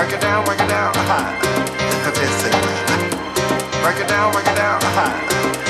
Break it down, break it down. Aha. Look this thing. Break it down, break it down. Aha.